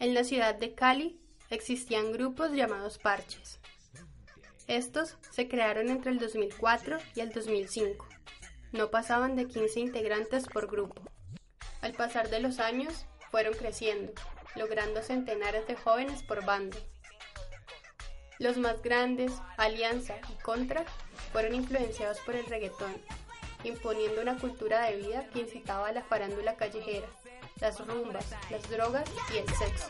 En la ciudad de Cali existían grupos llamados parches. Estos se crearon entre el 2004 y el 2005. No pasaban de 15 integrantes por grupo. Al pasar de los años, fueron creciendo, logrando centenares de jóvenes por bando. Los más grandes, Alianza y Contra, fueron influenciados por el reggaetón, imponiendo una cultura de vida que incitaba a la farándula callejera, las rumbas, las drogas y el sexo.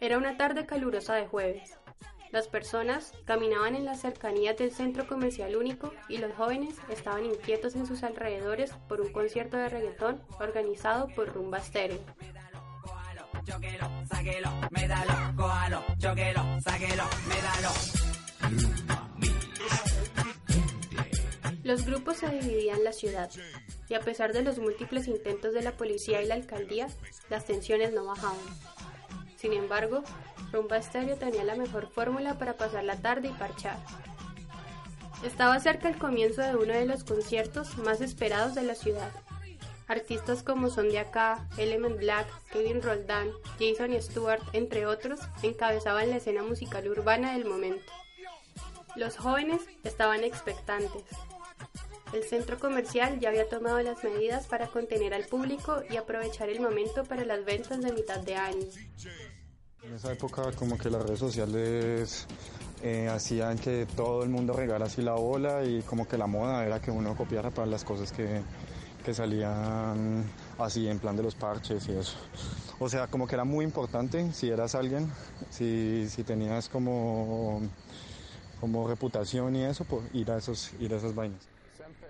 Era una tarde calurosa de jueves. Las personas caminaban en las cercanías del centro comercial único y los jóvenes estaban inquietos en sus alrededores por un concierto de reggaetón organizado por Rumba Stereo. Los grupos se dividían la ciudad y a pesar de los múltiples intentos de la policía y la alcaldía, las tensiones no bajaban. Sin embargo, Rumba Stereo tenía la mejor fórmula para pasar la tarde y parchar. Estaba cerca el comienzo de uno de los conciertos más esperados de la ciudad. Artistas como Son de Acá, Element Black, Kevin Roldán, Jason Stewart, entre otros, encabezaban la escena musical urbana del momento. Los jóvenes estaban expectantes. El centro comercial ya había tomado las medidas para contener al público y aprovechar el momento para las ventas de mitad de año. En esa época como que las redes sociales eh, hacían que todo el mundo regara así la bola y como que la moda era que uno copiara para las cosas que, que salían así en plan de los parches y eso. O sea, como que era muy importante si eras alguien, si, si tenías como, como reputación y eso, por ir a, esos, ir a esas vainas.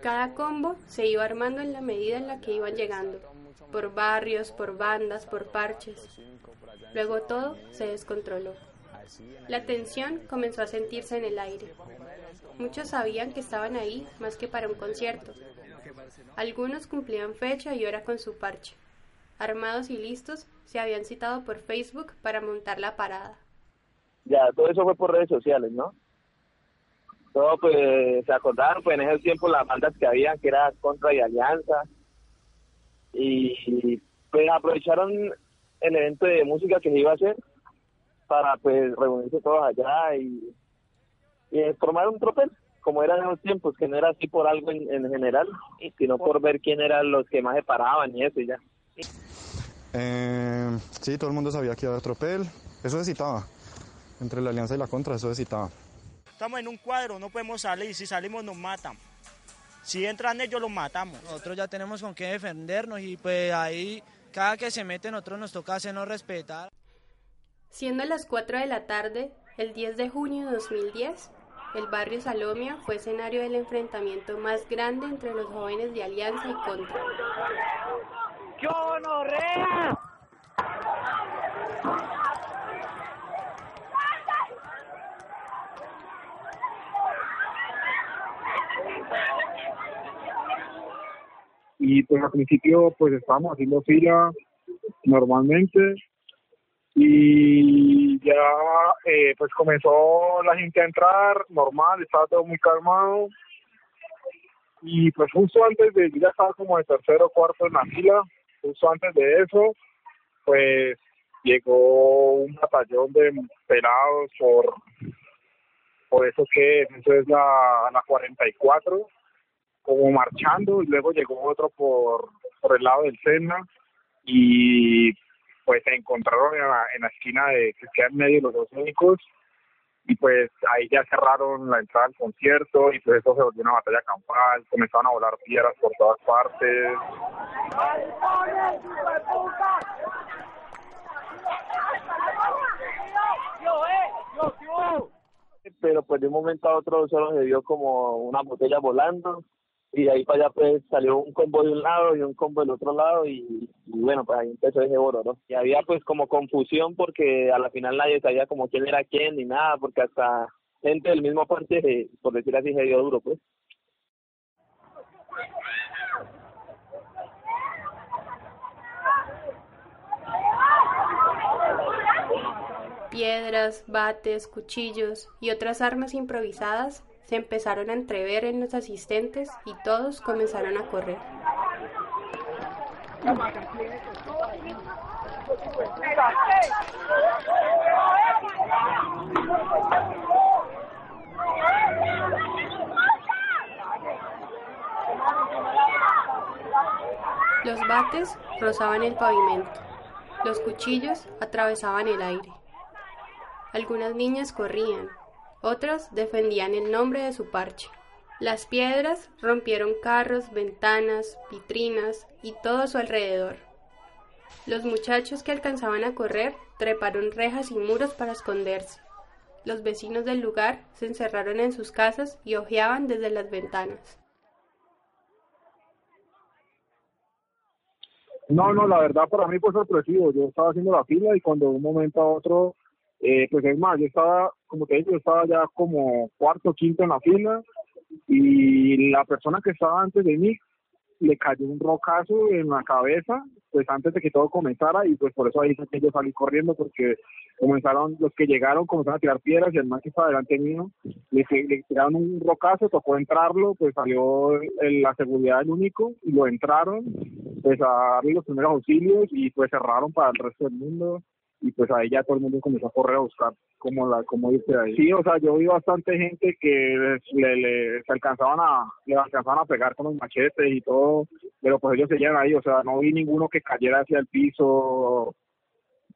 Cada combo se iba armando en la medida en la que iban llegando, por barrios, por bandas, por parches. Luego todo se descontroló. La tensión comenzó a sentirse en el aire. Muchos sabían que estaban ahí más que para un concierto. Algunos cumplían fecha y hora con su parche. Armados y listos, se habían citado por Facebook para montar la parada. Ya, todo eso fue por redes sociales, ¿no? Todo, pues, se acordaron, pues, en ese tiempo las bandas que había, que era Contra y Alianza. Y, pues, aprovecharon el evento de música que se iba a hacer para pues reunirse todos allá y, formar un tropel como eran en los tiempos que no era así por algo en, general sino por ver quién eran los que más se paraban y eso y ya. Eh, sí todo el mundo sabía que iba a haber tropel. Eso se citaba. Entre la alianza y la contra eso se citaba. Estamos en un cuadro no podemos salir. Si salimos nos matan. Si entran ellos los matamos. Nosotros ya tenemos con qué defendernos y pues ahí cada que se mete nosotros nos toca hacernos respetar. Siendo las 4 de la tarde, el 10 de junio de 2010, el barrio Salomia fue escenario del enfrentamiento más grande entre los jóvenes de Alianza y Contra. y pues al principio pues estábamos haciendo fila normalmente y ya eh, pues comenzó la gente a entrar normal, estaba todo muy calmado. Y pues justo antes de, ya estaba como de tercero o cuarto en la fila, justo antes de eso pues llegó un batallón de pelados por por eso que eso es la, la 44 como marchando y luego llegó otro por, por el lado del Sena y pues se encontraron en la, en la esquina de que queda en medio los dos únicos y pues ahí ya cerraron la entrada al concierto y pues eso se volvió una batalla campal, comenzaron a volar piedras por todas partes. Pero pues de un momento a otro solo se vio como una botella volando y ahí para allá pues salió un combo de un lado y un combo del otro lado y, bueno pues ahí empezó ese oro ¿no? y había pues como confusión porque a la final nadie sabía como quién era quién ni nada porque hasta gente del mismo parte por decir así se dio duro pues piedras, bates, cuchillos y otras armas improvisadas se empezaron a entrever en los asistentes y todos comenzaron a correr. Los bates rozaban el pavimento, los cuchillos atravesaban el aire. Algunas niñas corrían, otras defendían el nombre de su parche. Las piedras rompieron carros, ventanas, vitrinas y todo su alrededor. Los muchachos que alcanzaban a correr treparon rejas y muros para esconderse. Los vecinos del lugar se encerraron en sus casas y hojeaban desde las ventanas. No, no, la verdad para mí fue sorpresivo. Yo estaba haciendo la fila y cuando de un momento a otro, eh, pues es más, yo estaba, como te dije, yo estaba ya como cuarto, quinto en la fila y la persona que estaba antes de mí le cayó un rocazo en la cabeza, pues antes de que todo comenzara y pues por eso ahí que yo salí corriendo porque comenzaron, los que llegaron comenzaron a tirar piedras y el más que estaba delante mío le, le tiraron un rocazo, tocó entrarlo, pues salió la seguridad el único y lo entraron pues a darle los primeros auxilios y pues cerraron para el resto del mundo y pues ahí ya todo el mundo comenzó a correr a buscar cómo la cómo irse ahí. Sí, o sea, yo vi bastante gente que le, le, se alcanzaban a le alcanzaban a pegar con los machetes y todo, pero pues ellos seguían ahí, o sea, no vi ninguno que cayera hacia el piso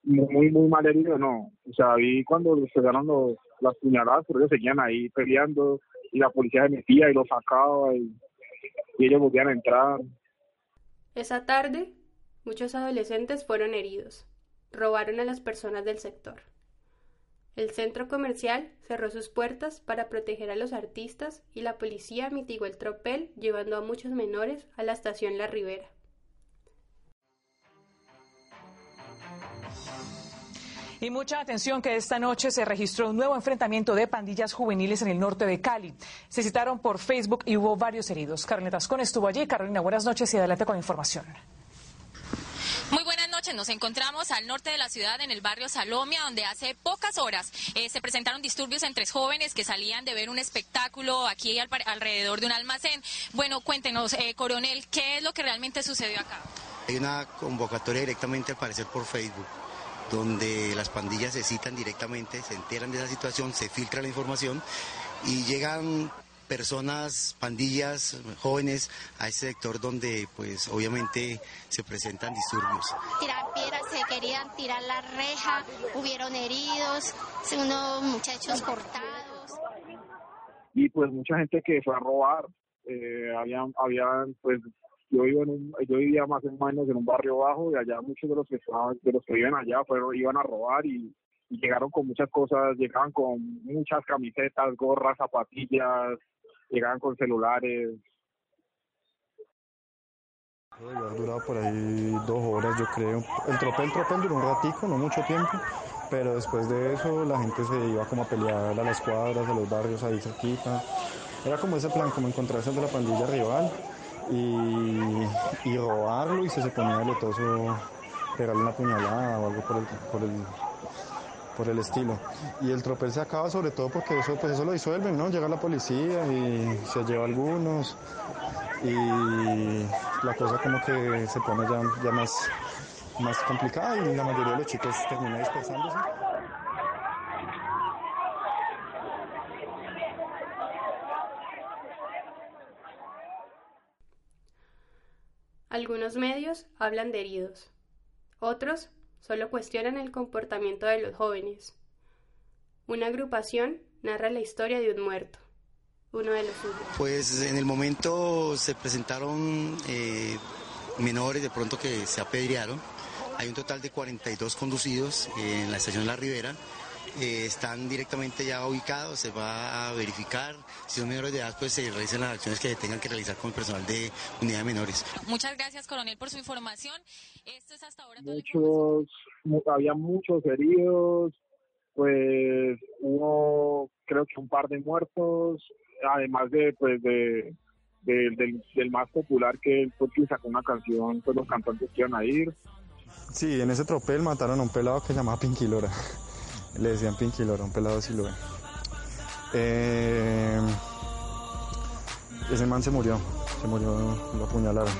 muy muy mal herido, no. O sea, vi cuando se dieron los, las puñaladas, pero ellos seguían ahí peleando y la policía se metía y los sacaba y, y ellos volvían a entrar. Esa tarde, muchos adolescentes fueron heridos. Robaron a las personas del sector. El centro comercial cerró sus puertas para proteger a los artistas y la policía mitigó el tropel llevando a muchos menores a la estación La Ribera. Y mucha atención que esta noche se registró un nuevo enfrentamiento de pandillas juveniles en el norte de Cali. Se citaron por Facebook y hubo varios heridos. Carolina Tascón estuvo allí. Carolina, buenas noches y adelante con la información. Nos encontramos al norte de la ciudad, en el barrio Salomia, donde hace pocas horas eh, se presentaron disturbios entre jóvenes que salían de ver un espectáculo aquí alrededor de un almacén. Bueno, cuéntenos, eh, coronel, ¿qué es lo que realmente sucedió acá? Hay una convocatoria directamente, al parecer, por Facebook donde las pandillas se citan directamente, se enteran de esa situación, se filtra la información y llegan personas, pandillas, jóvenes a ese sector donde pues obviamente se presentan disturbios. Tirar piedras, se querían tirar la reja, hubieron heridos, unos muchachos cortados. Y pues mucha gente que fue a robar, eh, habían, habían pues yo en un, yo vivía más o menos en un barrio bajo y allá muchos de los que estaban, de los que viven allá fueron, iban a robar y, y llegaron con muchas cosas, llegaban con muchas camisetas, gorras, zapatillas, llegaban con celulares. Puede haber durado por ahí dos horas, yo creo. El tropel, tropel duró un ratico, no mucho tiempo, pero después de eso la gente se iba como a pelear a las cuadras, a los barrios ahí cerquita. Era como ese plan, como encontrarse de la pandilla rival y, y robarlo y se se ponía letoso pegarle una puñalada o algo por el, por el por el estilo. Y el tropel se acaba sobre todo porque eso, pues eso lo disuelven, ¿no? Llega la policía y se lleva algunos y la cosa como que se pone ya, ya más, más complicada y la mayoría de los chicos termina dispersándose. Algunos medios hablan de heridos, otros solo cuestionan el comportamiento de los jóvenes. Una agrupación narra la historia de un muerto, uno de los suyos. Pues en el momento se presentaron eh, menores de pronto que se apedrearon. Hay un total de 42 conducidos en la estación La Ribera eh, están directamente ya ubicados, se va a verificar, si son menores de edad, pues se realizan las acciones que tengan que realizar con el personal de unidad de menores. Muchas gracias, coronel, por su información. Esto es hasta ahora Muchos, había muchos heridos, pues hubo creo que un par de muertos, además de pues de, del, del, más popular que fue quien sacó una canción, pues los cantantes que iban a ir. Sí, en ese tropel mataron a un pelado que se llamaba Pinquilora. Le decían Pinky Lora, un pelado si lo ve. Eh, ese man se murió, se murió, lo apuñalaron.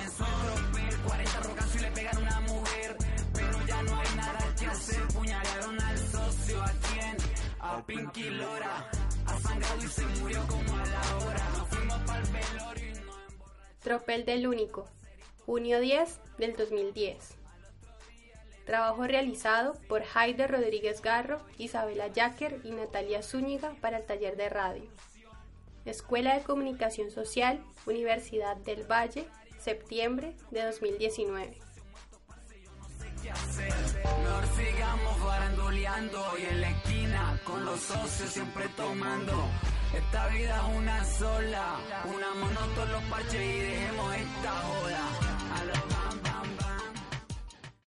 Tropel del Único, junio 10 del 2010. Trabajo realizado por Jaide Rodríguez Garro, Isabela Yacker y Natalia Zúñiga para el taller de radio. Escuela de Comunicación Social, Universidad del Valle, septiembre de 2019. Mejor sigamos y en la esquina con los socios siempre tomando. Esta vida es una sola, una todos los parches y dejemos esta joda.